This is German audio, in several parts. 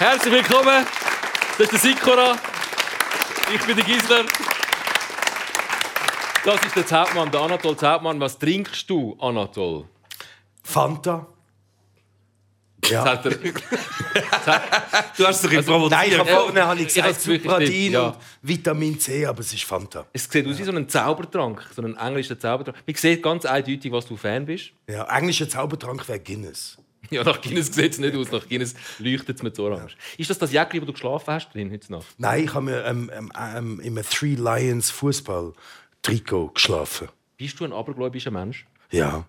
Herzlich willkommen. Das ist der Sikora. Ich bin der Gisler. Das ist der Zaubmann, der Anatol Zaubmann. Was trinkst du, Anatol? Fanta. Ja. Hat er... du hast dich also, provoziert. Nein, ich habe vorne habe ich gesagt Supradin ja. und Vitamin C, aber es ist Fanta. Es sieht aus wie so ein Zaubertrank, so ein englischer Zaubertrank. Man sieht ganz eindeutig, was du Fan bist. Ja, englischer Zaubertrank wäre Guinness. Ja, nach Guinness sieht es nicht aus. Nach Guinness leuchtet es mit so orange. Ja. Ist das das Jäckchen, wo du geschlafen hast drin heute Nacht? Nein, ich habe mir ähm, ähm, ähm, im Three Lions Fußball Trikot geschlafen. Bist du ein abergläubischer Mensch? Ja.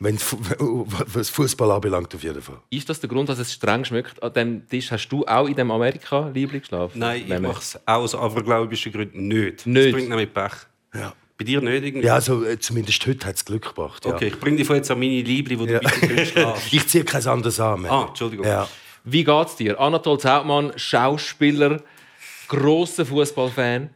Wenn, was Fußball anbelangt, auf jeden Fall. Ist das der Grund, dass es streng schmeckt an dem Tisch? Hast du auch in dem Amerika Liebling geschlafen? Nein, ich mache es aus abergläubischen Gründen nicht. nicht. Das bringt nämlich Pech. Ja. Bei dir nicht irgendwie? Ja, also, äh, zumindest heute hat es Glück gebracht. Ja. Okay, ich bringe dich jetzt an meine Liebling, wo du ja. bitte schlafst. ich ziehe kein anderes an. Mehr. Ah, Entschuldigung. Ja. Wie geht's dir? Anatol Zautmann, Schauspieler, grosser Fußballfan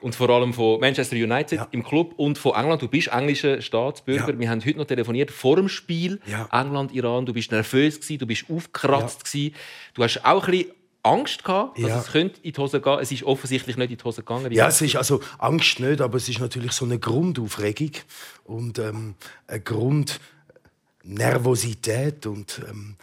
und vor allem von Manchester United ja. im Club und von England. Du bist englischer Staatsbürger. Ja. Wir haben heute noch telefoniert vor dem Spiel ja. England-Iran. Du bist nervös gewesen, du bist aufgekratzt gewesen. Du hast auch ein bisschen Angst gehabt, dass ja. es könnte in die Hose gehen. Es ist offensichtlich nicht in die Hose gegangen. Ja, es ist also Angst nicht, aber es ist natürlich so eine Grundaufregung und ähm, eine Grundnervosität und ähm,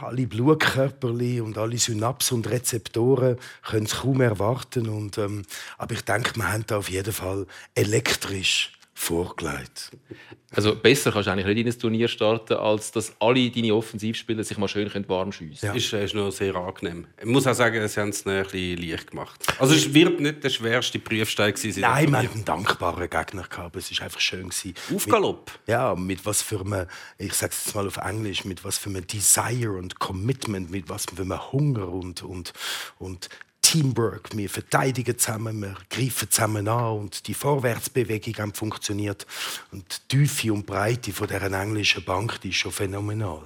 alle Blutkörperli und alle Synapsen und Rezeptoren können es kaum erwarten. Und, ähm, aber ich denke, wir haben da auf jeden Fall elektrisch vorgelegt. Also besser kannst du eigentlich nicht in ein Turnier starten, als dass alle deine Offensivspieler sich mal schön warm schiessen können. Ja. Ist, ist noch sehr angenehm. Ich muss auch sagen, sie haben es ein bisschen leicht gemacht. Also es wird nicht der schwerste Prüfstein gewesen. Nein, wir hatten einen dankbaren Gegner gehabt. Es war einfach schön Aufgalopp. ja, mit was für einem, ich sage es jetzt mal auf Englisch, mit was für einem Desire und Commitment, mit was für einem Hunger und, und, und Teamwork. Wir verteidigen zusammen, wir greifen zusammen an und die Vorwärtsbewegung hat funktioniert. Und die Tiefe und Breite von dieser englischen Bank die ist schon phänomenal.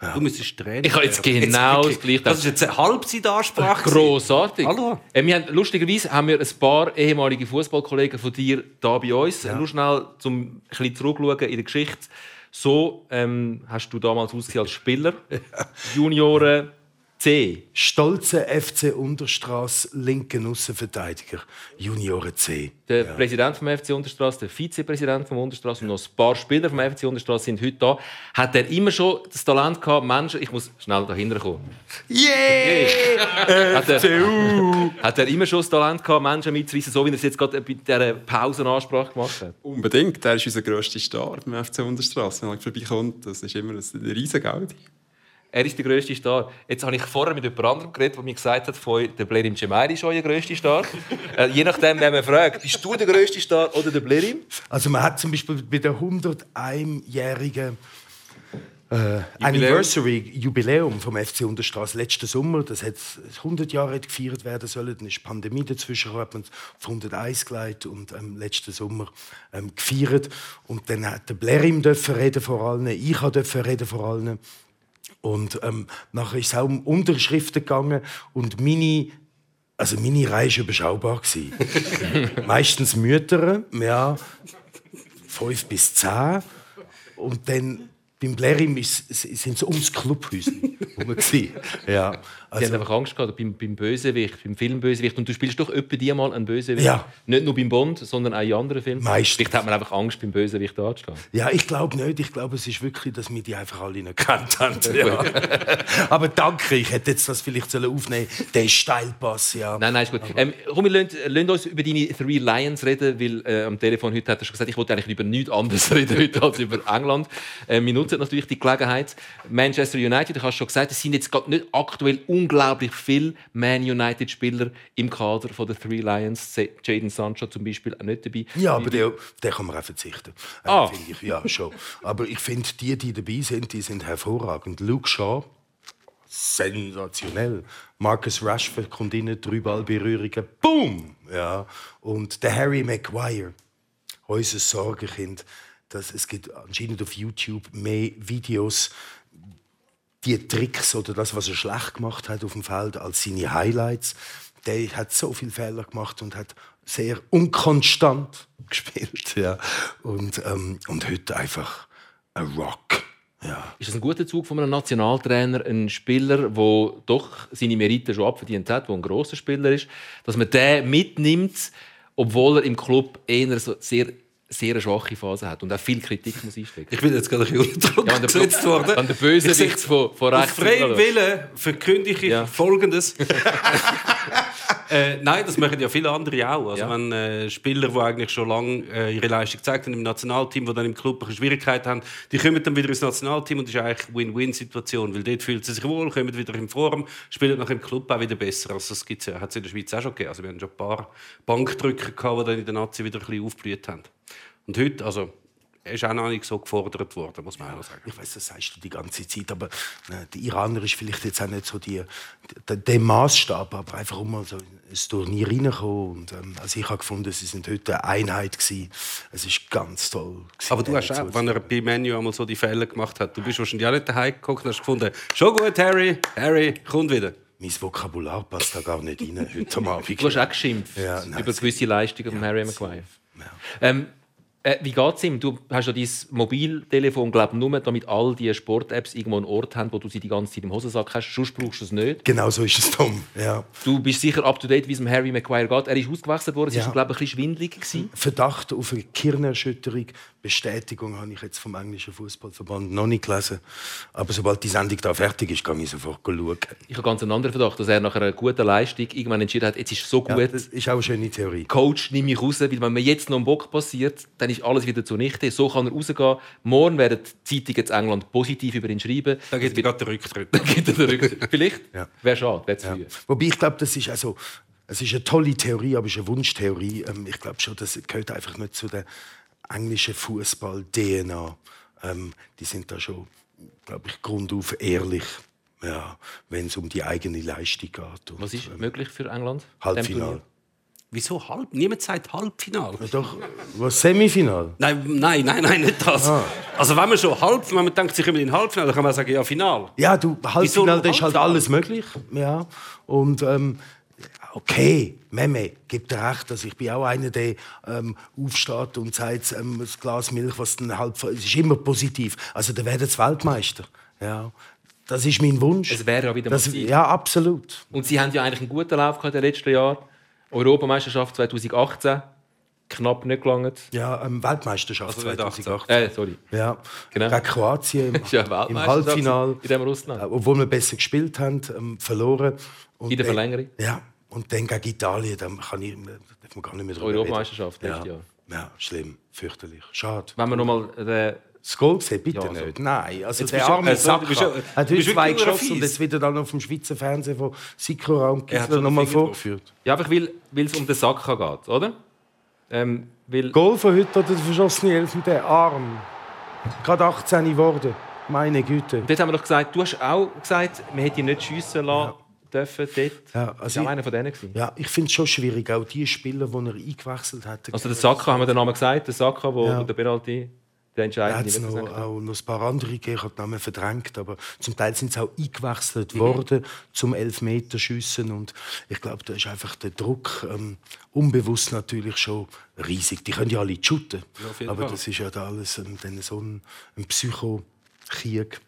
Ja. Du müsstest Trainer Ich habe jetzt genau jetzt, das Gleiche. Das ist jetzt eine Halbzeitansprache. Grossartig. Hallo. Äh, wir haben, lustigerweise haben wir ein paar ehemalige Fußballkollegen von dir hier bei uns. Ja. Nur schnell, um ein bisschen zurückzuschauen in der Geschichte. So ähm, hast du damals ausgesehen als Spieler. Junioren, C. Stolze FC Unterstraß, linken Außenverteidiger, Junioren C. Der ja. Präsident vom FC Unterstraß, der Vizepräsident vom Unterstraß und noch ein paar Spieler vom FC Unterstraß sind heute da. Hat er immer schon das Talent gehabt, Menschen, ich muss schnell dahinter kommen. Yeah! hat, er, hat er immer schon das Talent gehabt, Menschen mitzureißen, so wie er es jetzt gerade bei dieser Pausenansprache gemacht hat? Unbedingt. Er ist unser grösster Star beim FC Unterstraß. Wenn er vorbeikommt, das ist immer ein riesiger er ist der grösste Star. Jetzt habe ich vorher mit jemand anderem geredet, der mir gesagt hat, von der Blerim Cemairi ist euer grösster Star. äh, je nachdem, wer man fragt, bist du der grösste Star oder der Blerim? Also man hat zum Beispiel bei der 101-jährigen äh, Anniversary Jubiläum vom FC Unterstraße letzten Sommer, das hat 100 Jahre gefeiert werden sollen, dann ist die Pandemie dazwischen hat man auf 101 geleitet und ähm, letzten Sommer ähm, gefeiert und dann hat der Blerim dürfen reden vor allen, ich durfte reden vor allen und ähm, nachher ist es auch um Unterschriften gegangen und meine also meine Reihe war überschaubar. Meistens Mütter, ja, fünf bis zehn. Und dann beim Blerim sind es ums Clubhäuschen ja, also, Sie haben einfach Angst gehabt beim, beim Bösewicht, beim Filmbösewicht. Und du spielst doch öppe die mal einen Bösewicht. Ja. Nicht nur beim Bond, sondern auch in anderen Filmen. Meistens. Vielleicht hat man einfach Angst, beim Bösewicht anzustehen. Ja, ich glaube nicht. Ich glaube, es ist wirklich, dass wir die einfach alle nicht kennt haben. Ja. Aber danke, ich hätte jetzt das vielleicht aufnehmen sollen. Der Steilpass, ja. Nein, nein, ist gut. Ähm, komm, wir lassen, uns über deine Three Lions reden, weil äh, am Telefon heute hat er schon gesagt, ich wollte eigentlich über nichts anderes reden heute als über England. Äh, wir nutzen natürlich die Gelegenheit. Manchester United, du hast schon gesagt, es sind jetzt gerade nicht aktuell unglaublich viele Man United-Spieler im Kader von der Three Lions. Jaden Sancho zum Beispiel auch nicht dabei. Ja, aber der, der kann man auch verzichten. Äh, ah. ich. Ja, schon. Aber ich finde, die, die dabei sind, die sind hervorragend. Luke Shaw, sensationell. Marcus Rashford kommt rein, drei Ballberührungen, boom! Ja. Und der Harry Maguire, unser Sorgenkind, dass es gibt anscheinend auf YouTube mehr Videos, die Tricks oder das, was er schlecht gemacht hat auf dem Feld, als seine Highlights. Der hat so viele Fehler gemacht und hat sehr unkonstant gespielt. Ja. Und, ähm, und heute einfach ein Rock. Ja. Ist das ein guter Zug von einem Nationaltrainer, ein Spieler, der doch seine Meriten schon abverdient hat, der ein grosser Spieler ist, dass man den mitnimmt, obwohl er im Club eher so sehr sehr eine schwache Phase hat und auch viel Kritik muss einstecken. Ich bin jetzt gerade ein bisschen unter Druck Ja, gesetzt worden. Dann der Bösewicht von, von rechts. freiem Willen verkündige ich Ja. Folgendes. äh, nein, das machen ja viele andere auch. Also Ja. wenn äh, Spieler, die eigentlich schon lange äh, ihre Leistung gezeigt haben im Nationalteam, die dann im Club Schwierigkeiten haben, die kommen dann wieder ins Nationalteam und das ist eigentlich eine Win-Win-Situation, weil dort fühlen sie sich wohl, kommen wieder in Form, spielen nach im Club auch wieder besser. Also das gibt's ja, hat es in der Schweiz auch schon gegeben. Also wir haben schon ein paar Bankdrücker gehabt, die dann in der Nazi wieder ein bisschen aufgeblüht haben. Und heute, also er ist auch noch nicht so gefordert worden, muss man auch sagen. Ich weiß, das sagst du die ganze Zeit, aber äh, der Iraner ist vielleicht jetzt auch nicht so die, der, der Maßstab, aber einfach um mal so ins Turnier reinkommen. Und, ähm, also ich habe gefunden, sie sind heute eine Einheit gewesen. Es ist ganz toll. gewesen, Aber du hast auch, wenn er bei Menu einmal so die Fälle gemacht hat, du bist wahrscheinlich auch nicht daheim geguckt und hast gefunden, schon gut, Harry, Harry, kommt wieder. Mein Vokabular passt da gar nicht rein heute Abend. Du hast auch geschimpft Ja, nein, über gewisse Leistungen von Harry Maguire. Ähm, äh, wie geht es ihm? Du hast ja dein Mobiltelefon, glaube nur damit all die Sport-Apps irgendwo einen Ort haben, wo du sie die ganze Zeit im Hosensack hast. Sonst brauchst du es nicht. Genau so ist es, Tom. Ja. Du bist sicher up to date, wie es Harry Maguire geht. Er ist ausgewechselt worden. Es Ja. war, glaube ich, ein bisschen schwindelig. Gewesen. Verdacht auf eine Kirnerschütterung. Bestätigung habe ich jetzt vom englischen Fußballverband noch nicht gelesen. Aber sobald die Sendung da fertig ist, kann ich sofort schauen. Ich habe ganz einen anderen Verdacht, dass er nach einer guten Leistung irgendwann entschieden hat, jetzt ist es so gut. Ja, das ist auch eine schöne Theorie. Coach, nimm mich raus, weil wenn mir jetzt noch ein Bock passiert, dann ist alles wieder zunichte. So kann er rausgehen. Morgen werden die Zeitungen in England positiv über ihn schreiben. Da geht gerade der Rücktritt. Dann geht er den Rücktritt. Vielleicht Ja. wäre schade, wäre zu Ja. früh. Wobei ich glaube, das ist also es ist eine tolle Theorie, aber es ist eine Wunschtheorie. Ähm, ich glaube schon, das gehört einfach nicht zu der englischen Fußball-DNA. Ähm, die sind da schon, glaube ich, grundauf ehrlich, ja, wenn es um die eigene Leistung geht. Und, Was ist ähm, möglich für England? Halbfinale. Wieso halb? Niemand sagt Halbfinale. Ja, Doch, was Semifinal? Nein, nein, nein, nein, nicht das. Also wenn man schon halb, wenn man denkt, sie kommen in Halbfinale, dann kann man sagen, ja, Final. Ja, du, Halbfinale, da ist halt alles möglich. Ja. Und ähm, okay, Meme, gibt dir recht, dass ich bin auch einer, der ähm, aufsteht und sagt, ähm, das Glas Milch, was dann halb, es ist immer positiv. Also, der werden jetzt Weltmeister. Ja. Das ist mein Wunsch. Es wäre ja wieder mal das. Ja, absolut. Und sie haben ja eigentlich einen guten Lauf gehabt in den letzten Jahren. Europameisterschaft 2018, knapp nicht gelangt. Ja, ähm, Weltmeisterschaft Also nicht 2008. Äh, sorry. Ja, Genau. gegen Kroatien im, ja im Halbfinale. in dem Russland. Äh, obwohl wir besser gespielt haben, ähm, verloren. Und In der Verlängerung? Ja, und dann gegen Italien, dann kann ich, darf man gar nicht mehr drüber Europameisterschaft reden. letztes ja. ja, schlimm, fürchterlich, schade. Wenn wir nochmal den Das Goal gesehen, bitte Ja, also. nicht. Nein, also Jetzt der arme du bist ja- hat heute zwei geschossen und jetzt wieder dann auf dem Schweizer Fernsehen von Sikora und Er hat Gisler nochmal vorgeführt. Ja, einfach weil, weil es um den Saka geht, oder? Ähm, weil, Goal von heute oder der verschossene Elf mit dem Arm. Gerade 18 geworden. Meine Güte. dort haben wir doch gesagt, du hast auch gesagt, man hätte ihn nicht schiessen lassen dürfen dort. Ja, das also war ich- einer von denen. Gewesen. Ja, ich finde es schon schwierig, auch die Spieler, die er eingewechselt hat. Also der Saka, haben wir den Namen gesagt, der Saka, wo Ja. der Penalty, der entscheidende nicht noch, auch noch ein paar andere gegeben, ich habe die Namen verdrängt, aber zum Teil sind sie auch eingewechselt worden zum Elfmeterschiessen und ich glaube, da ist einfach der Druck ähm, unbewusst natürlich schon riesig. Die können ja alle shooten, jeden aber Fall. das ist ja da alles ähm, dann so ein, ein Psychokrieg.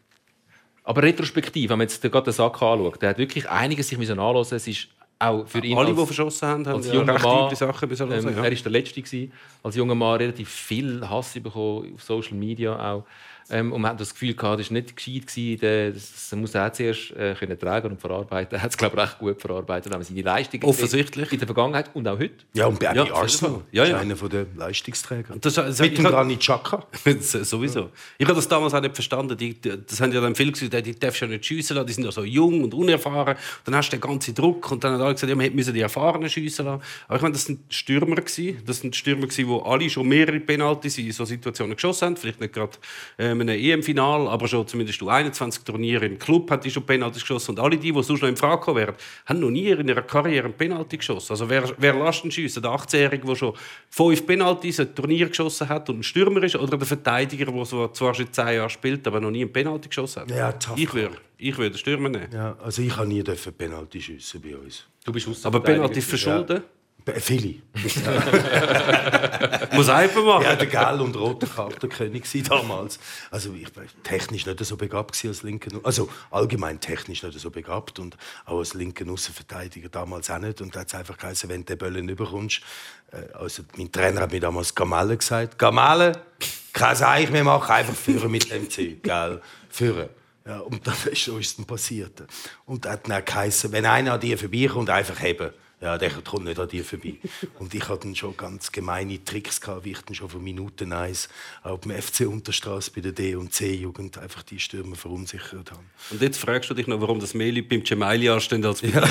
Aber retrospektiv, wenn man jetzt gerade den Saka anschaut, der hat wirklich einiges sich anhören. Es ist auch für ihn Alle, als- die verschossen haben, haben ja recht Mann, Sachen hören, ähm, ja. Er war der Letzte. Gewesen. Als junger Mann relativ viel Hass bekommen auf Social Media auch. Ähm, und man hat das Gefühl gehabt, das war nicht gescheit. Gewesen. Das, das muss er zuerst äh, können tragen und verarbeiten. Er hat es, glaube ich, recht gut verarbeitet. Aber seine Leistungen Offensichtlich. in der Vergangenheit und auch heute. Ja, und bei Ja, ja, Arsenal Fall. Ja, ist ja. einer der Leistungsträger. Das, das, Mit ich dem Granit Xhaka. Sowieso. Ich habe das damals auch nicht verstanden. Die, das haben ja dann viele gesagt, die darfst du ja nicht schiessen lassen, die sind ja so jung und unerfahren. Dann hast du den ganzen Druck und dann haben alle gesagt, ja, wir müssen die Erfahrenen schiessen lassen. Aber ich meine, das sind Stürmer gewesen. Das sind Stürmer gewesen, die alle schon mehrere Penalties in so Situationen geschossen haben. Vielleicht nicht gerade ähm, in einem EM-Final, aber schon zumindest U21 Turniere im Club hat die schon Penalties geschossen. Und alle die, die sonst noch in Frage gekommen wären, haben noch nie in ihrer Karriere einen Penalty geschossen. Also wer, wer Lastenschiessen, der 18-Jährige, der schon fünf Penalties ein Turnier geschossen hat und ein Stürmer ist, oder der Verteidiger, der zwar schon zehn Jahre spielt, aber noch nie einen Penalty geschossen hat. Ja, tough. ich würde ich würde den Stürmer nehmen. Ja, also ich habe nie dürfen Penalty schiessen bei uns. Du bist Aber Penalty verschulden? Viele. Muss einfach machen. Ja, der gelbe und rote Kartenkönig war damals. Also ich war technisch nicht so begabt als linker, also allgemein technisch nicht so begabt und auch als linker Außenverteidiger damals auch nicht. Und da hat es einfach geheißen, wenn du den Böllen überkommst, äh, also mein Trainer hat mir damals Gamelle gesagt, Gamelle, kein Seich mehr machen, einfach führen mit dem Zeug, gell, führen. Ja, und dann ist so ist es passiert. Und hat dann geheißen, wenn einer an dir vorbeikommt, einfach heben ja, der kommt nicht an dir vorbei. Und ich hatte dann schon ganz gemeine Tricks gehabt, wie ich dann schon von Minuten eins auf dem FC Unterstraße bei der D- und C-Jugend einfach die Stürmer verunsichert habe. Und jetzt fragst du dich noch, warum das mehr Leute beim Gemaili anstehen als bei ja.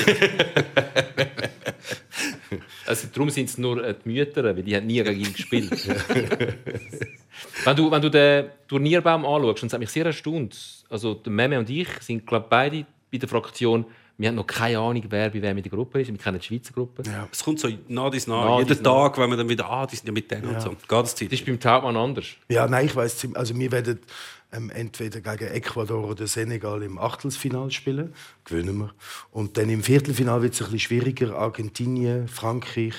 Also darum sind es nur äh, die Mütter, weil die haben nie gegen ihn gespielt. wenn, du, wenn du den Turnierbaum anschaust, und es hat mich sehr erstaunt, also der Meme und ich sind glaube beide bei der Fraktion wir haben noch keine Ahnung, wer bei wem in der Gruppe ist. Wir kennen die Schweizer Gruppe. Ja. Es kommt so nah dies nah. Jeden Tag, wenn wir dann wieder, ah, die sind ja mit denen ja. und so. Das Zeit? Das ist beim Taubmann anders. Ja, nein, ich weiß Also wir werden ähm, entweder gegen Ecuador oder Senegal im Achtelfinal spielen. Gewinnen wir. Und dann im Viertelfinal wird es ein bisschen schwieriger. Argentinien, Frankreich,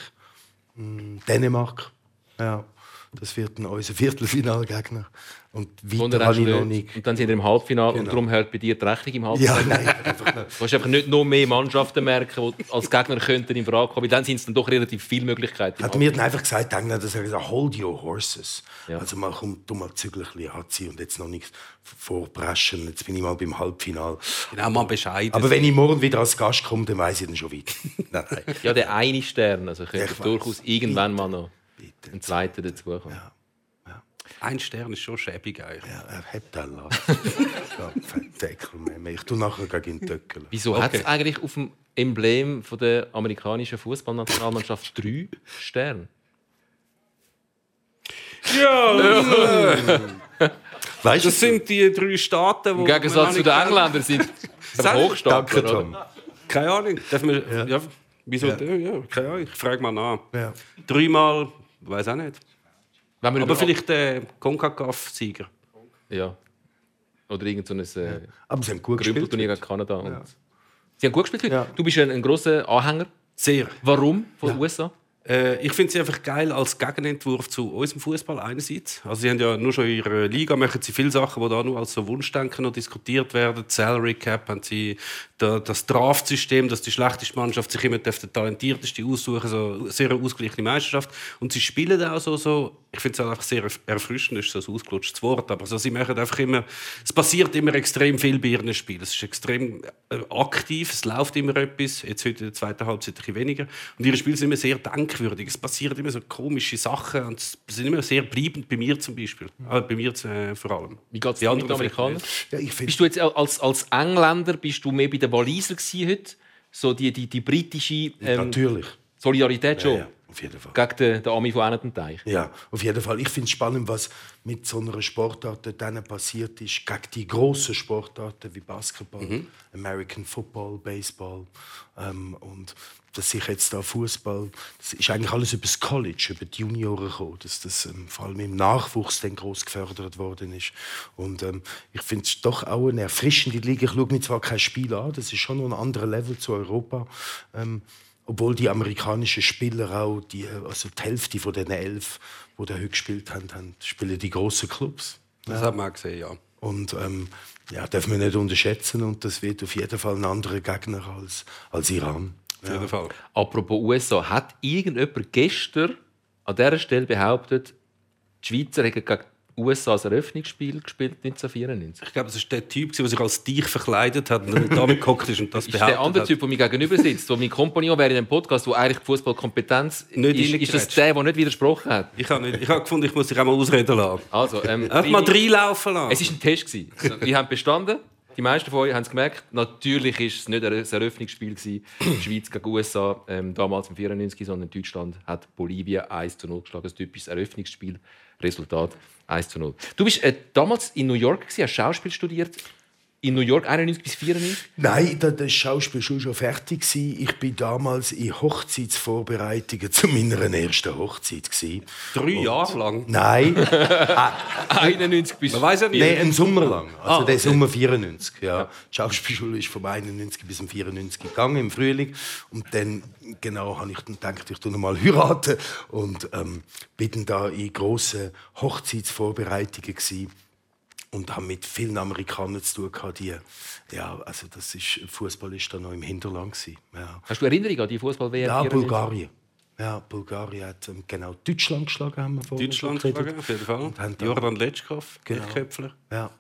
mh, hm, Dänemark. Ja. Das wird dann unser Viertelfinalgegner. Und weiter habe ich noch nicht. Und dann sind wir im Halbfinale genau. und darum hört bei dir die Rechnung im Halbfinale. Ja, nein, du hast einfach nicht noch mehr Mannschaften merken, die als Gegner könnten in Frage kommen. Dann sind es dann doch relativ viele Möglichkeiten. Hat mir dann einfach gesagt, Engländer, dass er gesagt hold your horses. Ja. Also mal komm, du mal Zügel anziehen und jetzt noch nichts vorpreschen. Jetzt bin ich mal beim Halbfinale. Genau, mal bescheiden. Aber wenn ich morgen wieder als Gast komme, dann weiß ich dann schon wieder. nein, nein. Ja, der eine Stern, also könnte durchaus irgendwann mal noch Bitte. ein zweiter dazukommen. Ja. Ein Stern ist schon schäbig eigentlich. Ja, er hat den Deckel mehr. Ich tue nachher gegen den Deckel. Wieso okay. hat es eigentlich auf dem Emblem von der amerikanischen Fußballnationalmannschaft drei Sterne? Ja! weißt das sind die drei Staaten, die. Im Gegensatz zu den Engländern sind Hochstapler. Keine Ahnung. Darf man, ja. ja. wieso? Ja. ja. keine Ahnung. Ich frage mal nach. Ja. Dreimal, weiß auch nicht. Aber vielleicht der äh, CONCACAF-Sieger. Ja. Oder irgendein so äh, Aber sie haben gut gespielt. Turnier gegen Kanada. Ja. Sie haben gut gespielt. Ja. Du bist ein, ein großer Anhänger. Sehr. Warum von den USA? Äh, ich finde sie einfach geil als Gegenentwurf zu unserem Fußball einerseits. Also sie haben ja nur schon in ihrer Liga machen sie viele Sachen, die da nur als so Wunschdenken noch diskutiert werden. Salary Cap haben sie das Draftsystem, dass die schlechteste Mannschaft sich immer der talentierteste aussuchen, so sehr ausgeglichene Meisterschaft. Und sie spielen auch so, so ich finde es einfach sehr erfrischend, ist so ein ausgelutschtes Wort, aber so, sie machen einfach immer, es passiert immer extrem viel bei ihren Spielen. Es ist extrem äh, aktiv, es läuft immer etwas, jetzt heute in der zweiten Halbzeit ein bisschen weniger. Und ihre Spiele sind immer sehr denkwürdig. Es passieren immer so komische Sachen und es sind immer sehr bleibend bei mir zum Beispiel. Mhm. Äh, bei mir äh, vor allem. Wie geht es dir mit Amerikanern? Ja, bist du jetzt als, als Engländer, bist du mehr bei den Waliser heute? So die, die, die britische ähm, Natürlich. Solidarität schon? Ja, ja. Auf jeden Fall. Gegen den, den Ami von einem Teich. Ja, auf jeden Fall. Ich finde es spannend, was mit so einer Sportart dann passiert ist, gegen die grossen Sportarten wie Basketball, mhm. American Football, Baseball ähm, und dass sich jetzt da Fußball, das ist eigentlich alles über das College, über die Junioren gekommen, dass das ähm, vor allem im Nachwuchs dann groß gefördert worden ist. Und ähm, ich finde es doch auch eine erfrischende Liga. Ich schaue mir zwar kein Spiel an, das ist schon noch ein anderer Level zu Europa. Ähm, obwohl die amerikanischen Spieler auch, die, also die Hälfte von den elf, die da heute gespielt haben, haben spielen die großen Clubs. Das ja. hat man gesehen, ja. Und ähm, ja, darf man nicht unterschätzen und das wird auf jeden Fall ein anderer Gegner als, als Iran. Auf jeden Fall. Apropos USA, hat irgendjemand gestern an dieser Stelle behauptet, die Schweizer hätten gegen USA als Eröffnungsspiel gespielt 1994. Ich glaube, das war der Typ, der sich als dich verkleidet hat und damit gehockt ist und das behauptet Der andere Typ, der mir gegenüber sitzt, der mein Kompagnon wäre in einem Podcast, wo eigentlich Fußballkompetenz ist, ist das der, der nicht widersprochen hat? Ich habe, nicht, ich habe gefunden, ich muss dich auch mal ausreden lassen. Also, ähm, Einfach mal reinlaufen lassen. Es war ein Test. Wir haben bestanden. Die meisten von euch haben es gemerkt. Natürlich war es nicht ein Eröffnungsspiel gewesen, Schweiz gegen USA, ähm, damals im 94, sondern Deutschland hat Bolivien 1 zu 0 geschlagen. Ein typisches Eröffnungsspiel. Resultat 1 zu 0. Du bist äh, damals in New York, gewesen, hast Schauspiel studiert. In New York 91 bis 94? Nein, da das Schauspiel schon schon fertig. Ich bin damals in Hochzeitsvorbereitungen zu meiner ersten Hochzeit. Drei Jahre lang? Nein, 91 bis... Man weiß ja nicht. nein, einen Sommer lang. Also Ah, der. Sommer 94. Ja. Die Schauspielschule ist vom 91 bis zum 94 gegangen im Frühling und dann genau habe ich dann gedacht, ich noch mal heiraten und ähm, bin dann da in grossen Hochzeitsvorbereitungen gewesen und habe mit vielen Amerikanern zu tun gehabt, die ja, also das ist Fußball ist da noch im Hinterland gewesen. Ja. Hast du Erinnerung an die Fußball-WM? Ja, 94? Bulgarien. Ja, Bulgarien hat ähm, genau Deutschland geschlagen, haben wir vorhin Deutschland geschlagen, auf jeden Fall. Und haben dann- Jordan Letschkow, Genau. Köpfler. Ja.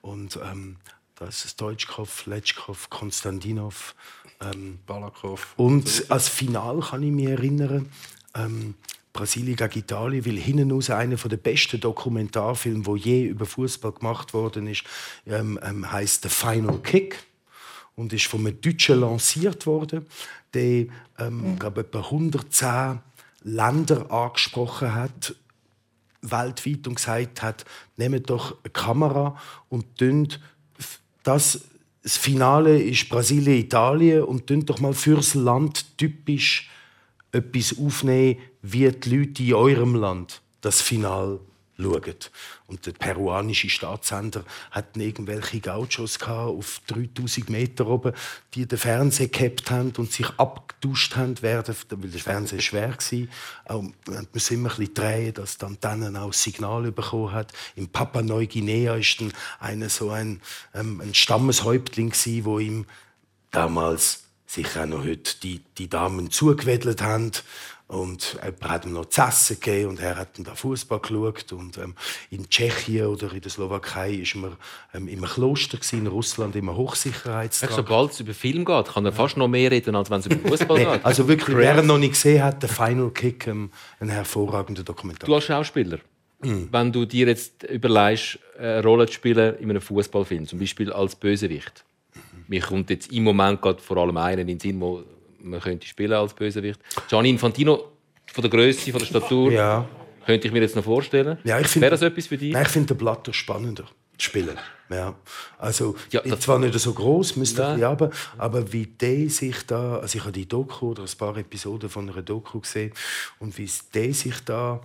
Und ähm, da ist es Deutschkopf, Letschkow, Konstantinov. Ähm, Balakov. und als Final kann ich mich erinnern, ähm, Brasilien gegen Italien, weil hinten raus einer der besten Dokumentarfilme, wo je über Fußball gemacht worden ist, ähm, ähm, heißt The Final Kick und ist von einem Deutschen lanciert worden, der ähm, glaube etwa 110 Länder angesprochen hat weltweit und gesagt hat, nehmt doch eine Kamera und tönt das das Finale ist Brasilien Italien und tönt doch mal fürs Land typisch etwas aufnehmen, wie die Leute in eurem Land das Finale schauen. Und der peruanische Staatssender hat irgendwelche Gauchos auf 3000 Meter oben, die den Fernseher gehabt haben und sich abgetauscht haben, weil der Fernseher schwer war. Auch, man muss immer ein drehen, dass die Antennen auch Signal bekommen hat. In Papua Neuguinea ist dann einer so ein, ähm, ein Stammeshäuptling wo ihm damals sicher auch noch heute die, die Damen zugewedelt haben. Und jemand hat ihm noch zu essen gegeben und er hat dann da Fußball geschaut. Und ähm, in Tschechien oder in der Slowakei ist man ähm, im Kloster, gewesen, in Russland im Echt, Hochsicherheitstrakt. Sobald es über Film geht, kann er fast noch mehr reden, als wenn es über Fußball Nee, geht. also wirklich, wer ihn noch nicht gesehen hat, der Final Kick, ähm, ein hervorragender Dokumentar. Du als Schauspieler, Mhm. wenn du dir jetzt überlegst, eine Rolle zu spielen in einem Fußballfilm, zum Beispiel als Bösewicht. Mhm. Mir kommt jetzt im Moment gerade vor allem einen in den Sinn, wo man könnte spielen als Bösewicht. Gianni Infantino, von der Größe, von der Statur, Ja. könnte ich mir jetzt noch vorstellen. Ja, find- Wäre das etwas für dich? Nein, ich finde den Blatter spannender zu spielen. Ja. Also, Ja, ja, das- zwar nicht so groß, müsste Nein. ich aber, aber wie der sich da, also ich habe die Doku oder ein paar Episoden von einer Doku gesehen und wie der sich da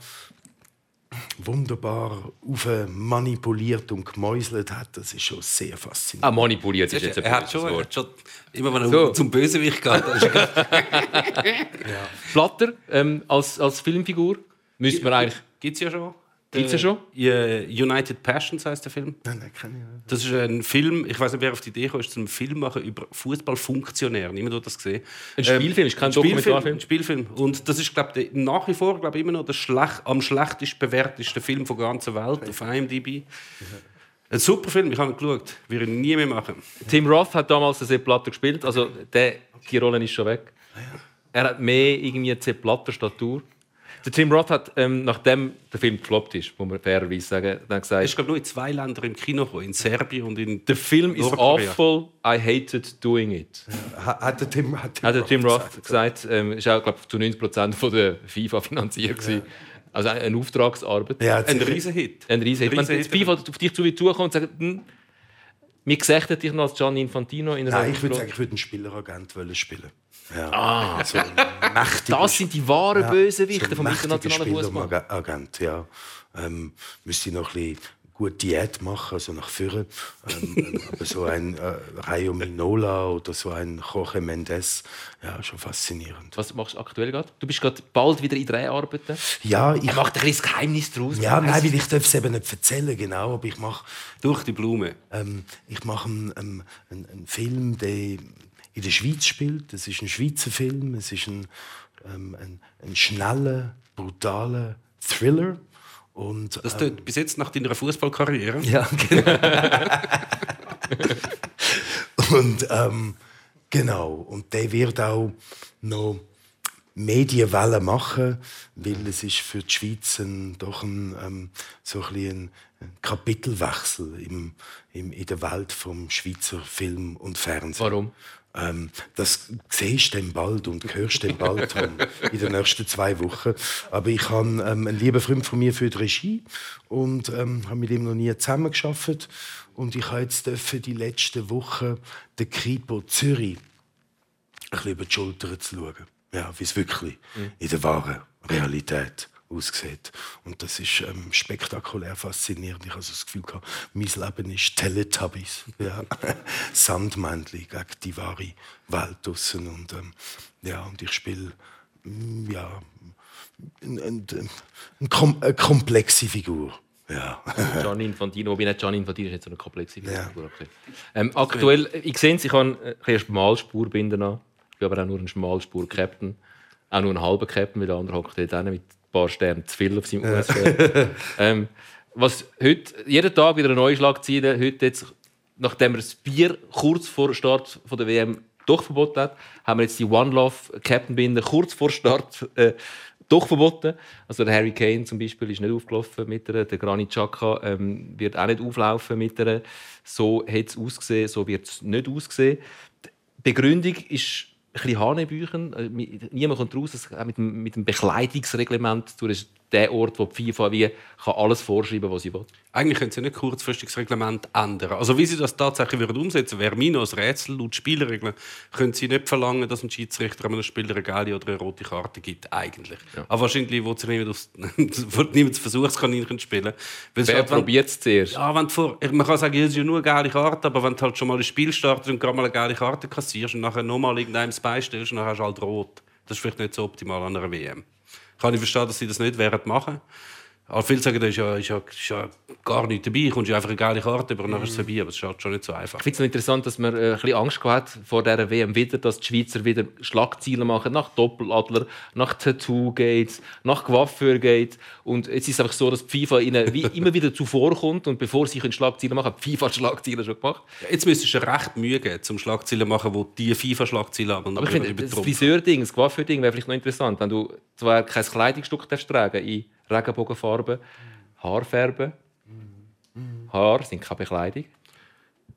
wunderbar auf manipuliert und gemäuselt hat, das ist schon sehr faszinierend. Ah, manipuliert ist jetzt ein Er hat schon, er Wort. hat schon immer wenn er So. zum Bösewicht geht, dann ist er Blatter ähm, als, als Filmfigur müsste man eigentlich... Gibt's ja schon. Gibt's ja schon? Ja, United Passions heißt der Film. Nein, nein, kann ich nicht. Das ist ein Film, ich weiß nicht, wer auf die Idee kam, ist, einen Film machen über Fußballfunktionäre. Niemand hat das gesehen. Ein Spielfilm, ist kein ein Spielfilm, Dokumentarfilm? Ein Spielfilm. Und das ist, glaube ich, nach wie vor glaube ich, immer noch der schlech am schlechtest bewerteste Film der ganzen Welt auf IMDb. Ein super Film, ich habe ihn geschaut. Würde ich nie mehr machen. Tim Roth hat damals den Sepp Blatter gespielt, also der, die Rolle ist schon weg. Er hat mehr irgendwie eine Sepp Blatter Statur. Der Tim Roth hat, ähm, nachdem der Film gefloppt ist, muss man fairerweise sagen, dann gesagt, ist, glaube ich, nur in zwei Ländern im Kino gekommen, in Serbien und in der Film is Nordkorea. awful, I hated doing it. Ha- Hat der Tim, hat Hat der Tim Roth gesagt, ähm, ist auch glaub, zu 90% von der FIFA finanziert gewesen. Also eine Auftragsarbeit. Ja, ein Riesenhit. Ein riesen Wenn Riesenhit. jetzt FIFA auf dich zu wie zukommt und sagt, hm, wir gesächten dich noch als Gianni Infantino in einer Nein, ich würde sagen, ich würde einen Spieleragent wollen spielen. Ja. Ah, so das sind die wahren Ja, Bösewichte so vom internationalen Fußball. Spieleragent, ja. Ähm, müsste ich noch ein bisschen gut Diät machen, also nach vorne. Ähm, aber so ein äh, Rayo Minola oder so ein Jorge Mendes, ja, schon faszinierend. Was machst du aktuell gerade? Du bist gerade bald wieder in Dreharbeiten. Ja, ich Er macht ein das Geheimnis daraus. ja, nein, weil ich darf es eben nicht erzählen, genau, aber ich mache Durch die Blume. ähm, ich mache einen, ähm, einen, einen Film, der in der Schweiz spielt. Es ist ein Schweizer Film, es ist ein, ähm, ein, ein schneller, brutaler Thriller. Und, Das tut bis jetzt nach deiner Fußballkarriere. Ja, genau. und ähm, genau, und der wird auch noch Medienwelle machen, weil es ist für die Schweiz ein, doch ein, ähm, so ein, ein Kapitelwechsel im, im, in der Welt vom Schweizer Film und Fernsehen. Warum? Ähm, das siehst du dann bald und hörst du dann bald Tom, in den nächsten zwei Wochen. Aber ich habe ähm, einen lieben Freund von mir für die Regie und ähm, habe mit ihm noch nie zusammengearbeitet. Und ich habe jetzt die letzten Wochen den Kripo Zürich ein bisschen über die Schulter zu schauen. Ja, wie es wirklich mhm. in der wahren Realität aussieht. Und das ist ähm, spektakulär faszinierend. Ich habe also das Gefühl, gehabt, mein Leben ist Teletubbies. Ja. Sandmännchen gegen die wahre Welt draussen. Und, ähm, ja, und ich spiele mm, ja, eine, eine, eine, komplexe Figur. Ja. Gianni Infantino, wobei nicht Gianni Infantino ist nicht so eine komplexe Figur. Ja. Ähm, aktuell, ich sehe es, ich habe eine Schmalspurbinden an. Ich bin aber auch nur ein Schmalspur-Captain. Auch nur ein halber Captain, weil der andere hockt dort mit paar Sterne zu viel auf seinem USB. ähm, was heute, jeden Tag wieder eine neue Schlagzeile. Heute jetzt, nachdem er das Bier kurz vor Start von der WM doch verboten hat, haben wir jetzt die One Love Captain Binde kurz vor Start äh, doch verboten. Also der Harry Kane zum Beispiel ist nicht aufgelaufen mit der, der Granit Xhaka ähm, wird auch nicht auflaufen mit der. So hat es ausgesehen, so wird es nicht ausgesehen. Die Begründung ist ein bisschen Hanebüchen. Äh, niemand kommt raus, es mit dem, mit dem Bekleidungsreglement zu der Ort, wo die FIFA wie kann alles vorschreiben was sie will. Eigentlich können sie nicht kurzfristig das Reglement ändern. Also wie sie das tatsächlich würden umsetzen wäre mir noch ein Rätsel. Laut Spielregeln können sie nicht verlangen, dass ein Schiedsrichter einem Spieler eine gelbe oder eine rote Karte gibt. Eigentlich. Ja. Aber wahrscheinlich will sie niemand, aufs, niemand das Versuchskaninchen spielen. Wer halt, probiert es zuerst? Ja, wenn vor, man kann sagen, es ist ja nur eine geile Karte, aber wenn du halt schon mal ein Spiel startest und gerade mal eine geile Karte kassierst und nachher nochmal irgendeinem beistellst, dann hast du halt rot. Das ist vielleicht nicht so optimal an einer WM kann ich verstehen, dass sie das nicht werden machen. Aber viele sagen, da ist ja, ist, ja, ist ja gar nichts dabei. Kommst ja einfach eine geile Karte und dann ist es vorbei. Aber es ist halt schon nicht so einfach. Ich finde es interessant, dass man äh, ein bisschen Angst hat vor dieser WM wieder, dass die Schweizer wieder Schlagziele machen nach Doppeladler, nach Tattoo-Gates, nach Coiffeur-Gates. Und jetzt ist es einfach so, dass die FIFA ihnen wie immer wieder zuvorkommt und bevor sie Schlagziele machen, hat die FIFA Schlagziele schon gemacht. Jetzt müsstest du recht Mühe geben, zum Schlagziele machen, wo die FIFA-Schlagziele haben. Aber ich finde, das Friseur-Ding, das Coiffeur-Ding wäre vielleicht noch interessant, wenn du zwar kein Kleidungsstück tragen in Regenbogenfarben, Haarfärben. Haar sind keine Bekleidung.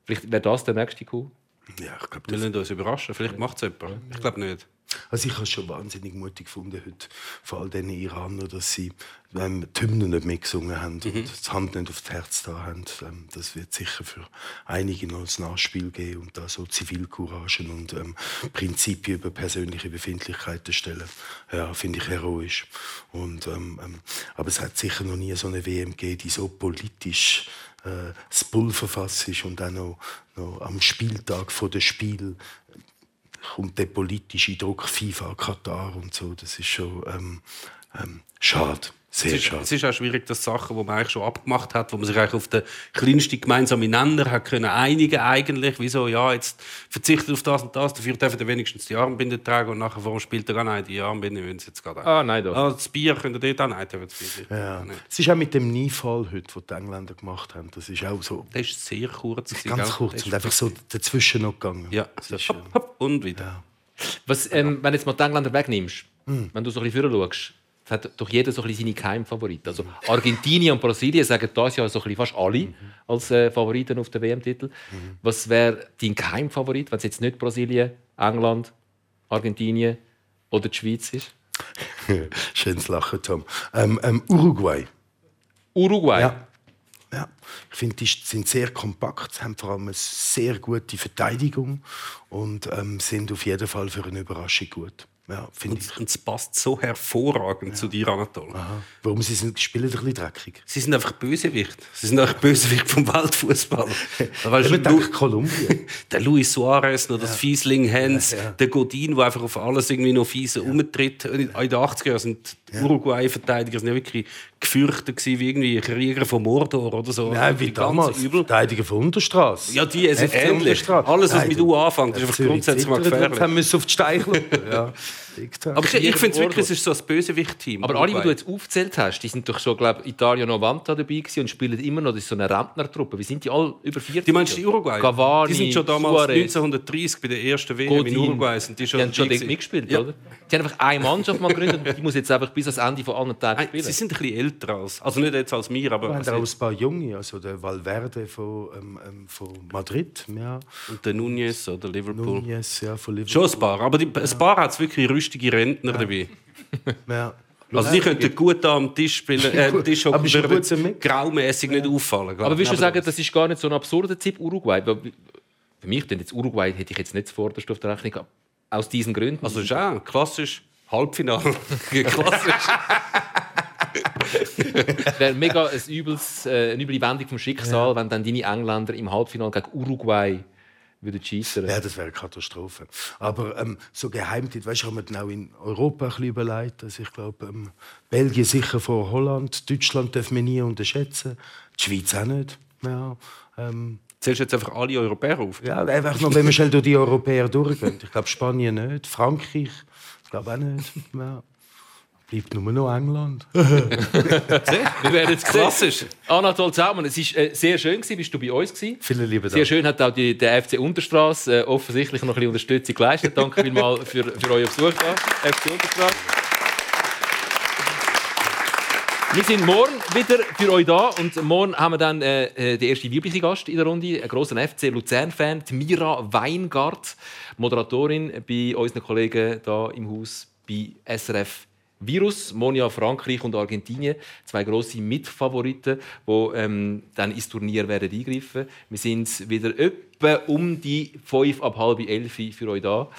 Vielleicht wäre das der nächste Coup. Ja, ich glaube, das... Wir uns überraschen. Vielleicht macht es jemand. Ich glaube nicht. Also ich habe es schon wahnsinnig mutig gefunden heute, vor all den Iranern, dass sie ähm, die Hymnen nicht mitgesungen haben mhm. und das Hand nicht aufs Herz da haben. Ähm, das wird sicher für einige noch ein Nachspiel geben und da so Zivilcouragen und ähm, Prinzipien über persönliche Befindlichkeiten stellen. Ja, finde ich heroisch. Und, ähm, ähm, aber es hat sicher noch nie so eine WM gegeben, die so politisch äh, das Pulverfass ist und auch noch, noch am Spieltag vor dem Spiel kommt der politische Druck, FIFA, Katar und so, das ist schon ähm, ähm, schade. Sehr es ist, schade. Es ist auch schwierig, dass Sachen, die man eigentlich schon abgemacht hat, wo man sich eigentlich auf den kleinsten gemeinsamen Nenner hat können einigen eigentlich. Wieso, ja, jetzt verzichtet auf das und das, dafür dürfen wenigstens die Armbinde tragen und nachher vor dem Spiel gar nein, die Armbinde wollen sie jetzt gerade Ah, nein, doch. Ah, das Bier könnt ihr dort auch nein, das Bier. Ja. Es ist auch mit dem Nie-Fall heute, den die Engländer gemacht haben, das ist auch so... Das ist sehr kurz. Ganz kurz und einfach so dazwischen noch gegangen. Ja, das ist, hopp, hopp, und wieder. Ja. Was, ähm, wenn du jetzt mal die Engländer wegnimmst, hm. wenn du so ein bisschen schaust, hat doch jeder so ein bisschen seine Keimfavoriten. Also Argentinien und Brasilien sagen das ja so ein fast alle mhm. als äh, Favoriten auf den WM-Titel. Mhm. Was wäre dein Keimfavorit, wenn es jetzt nicht Brasilien, England, Argentinien oder die Schweiz ist? Schönes Lachen, Tom. Ähm, ähm, Uruguay. Uruguay? Ja. ja. Ich finde, die sind sehr kompakt, haben vor allem eine sehr gute Verteidigung und ähm, sind auf jeden Fall für eine Überraschung gut. Ja, finde ich. Und es passt so hervorragend ja. zu dir, Anatol. Aha. Warum? Sie sind, spielen ein bisschen dreckig. Sie sind einfach Bösewicht. Sie sind einfach Bösewicht vom Weltfußball. weißt du, denke, Kolumbien. Der Luis Suarez, noch das ja. Fiesling Hans, ja, der Godin, der einfach auf alles irgendwie noch fiese ja. umtritt. In den 80er sind Uruguay-Verteidiger sind ja wirklich gefürchtet wie irgendwie Krieger von Mordor oder so. Nein, wie damals. Übel. Verteidiger von Unterstrasse. Ja, die, ist FC ähnlich. Alles, was Nein, mit U anfängt, ist einfach grundsätzlich mal gefährlich. Haben müssen auf die Steichlupe. ja. Aber ich, ich finde es wirklich, es ist so ein Bösewicht-Team. Aber alle, die du jetzt aufgezählt hast, die sind doch schon, glaube ich, Italia Novanta dabei gewesen und spielen immer noch. Das ist so eine Rentnertruppe. Wie sind die alle über 40? Die meinst du die Uruguay? Cavani, die sind schon damals Suarez, 1930 bei der ersten WM in Godin. Uruguay. Sind die, schon Die haben schon dort mitgespielt, Ja. oder? Die haben einfach eine Mannschaft mal gegründet und die muss jetzt einfach bis ans Ende von allen Tagen spielen. sie sind ein bisschen älter als. Also nicht jetzt als mir, aber. Wir haben Also, auch ein paar Junge, also der Valverde von, ähm, ähm, von Madrid, ja. und der Nunez oder Liverpool. Nunez, ja, von Liverpool. Schon ein paar. Aber die, ein paar hat es wirklich rüstige Rentner dabei. Ja. Also die könnten gut da am Tisch spielen. Äh, am Tisch Aber hocken, ist ja würden graumässig nicht auffallen. glaub Aber würdest du sagen, das ist gar nicht so ein absurder Tipp, Uruguay? Weil Für mich, denn jetzt Uruguay hätte ich jetzt nicht zuvorderst auf der Rechnung. Aus diesen Gründen. Also ist auch klassisch Halbfinale. klassisch. Es wäre mega ein übles, äh, eine üble Wendung vom Schicksal, wenn dann deine Engländer im Halbfinale gegen Uruguay würden schießen. Ja, das wäre eine Katastrophe. Aber ähm, so Geheimtipp, weißt du, haben wir dann auch in Europa ein bisschen überlegt. Also ich glaube, ähm, Belgien sicher vor Holland, Deutschland dürfen wir nie unterschätzen, die Schweiz auch nicht. Ja, ähm, Zählst du jetzt einfach alle Europäer auf? ja einfach noch, wenn wir schnell durch die Europäer durchgehen. Ich glaube, Spanien nicht, Frankreich, ich glaube auch nicht. Ja. Bleibt nur noch England. Wir werden jetzt sehen. Klassisch. Anatol Zautmann, es war äh, sehr schön, gewesen, bist du bei uns gewesen. Vielen lieben Sehr Dank. schön hat auch die, der FC Unterstrasse äh, offensichtlich noch ein bisschen Unterstützung geleistet. Danke vielmals für, für euren Besuch da, FC Unterstrasse. Wir sind morgen wieder für euch da und morgen haben wir dann äh, äh, den ersten weiblichen Gast in der Runde, einen grossen FC Luzern-Fan, Mira Weingart, Moderatorin bei unseren Kollegen hier im Haus bei SRF Virus, Monia Frankreich und Argentinien, zwei grosse Mitfavoriten, die ähm, dann ins Turnier werden eingreifen. Wir sind wieder etwa um die fünf ab halb elf für euch da.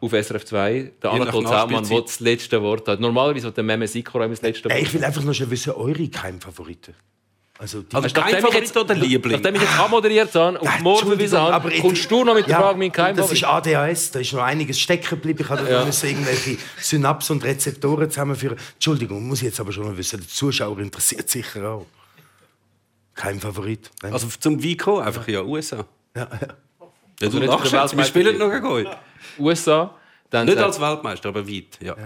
Auf SRF 2. Der Anatol Zaumann, der das letzte Wort hat. Normalerweise hat der Meme Sikora das letzte Wort. Ich will einfach noch schnell wissen, eure Geheimfavoriten. Also die Also Nachdem kein ich Favorit jetzt- oder Liebling? Nachdem ich jetzt anmoderiert habe und Ja, morgen bewiesen habe, kommst du noch mit der Ja, Frage, mein Keim Das ist ADHS, da ist noch einiges stecken geblieben. Ich habe Ja. müssen irgendwelche Synapsen und Rezeptoren zusammenführen. Entschuldigung, muss ich jetzt aber schon mal wissen, der Zuschauer interessiert sicher auch. Kein Favorit. Nein. Also zum Vico einfach ja USA. ja, ja. Ja, du Also nicht lachst jetzt, wir spielen noch gegen euch. USA. Dann Nicht als Weltmeister, aber weit. Ja.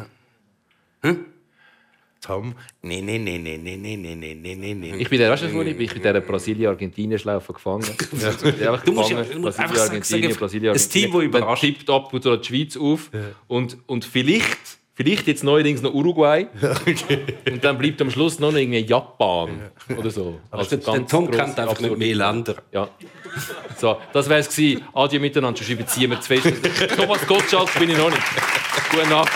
Tom? Nee, nee, nee, nee, nee, nee, nee, nee, nee, nee, nee. ich bin der, weißt du, wo ich bin? Ich bin der Brasilien-Argentinien-Schlaufe gefangen. Ja. Einfach Du musst gefangen. ja- musst Brasilien, einfach sagen, Argentinien, Brasilien, ein Team, das Dann überrascht. tippt ab und zu die Schweiz auf. Und, und vielleicht, vielleicht jetzt neuerdings noch Uruguay. Und dann bleibt am Schluss noch irgendwie Japan oder so. Als Der, der Tom kennt einfach nicht mehr Länder. Ja. So, das wäre es gewesen. Adieu miteinander, sonst überziehen wir fest. Thomas Gottschalk bin ich noch nicht. Gute Nacht.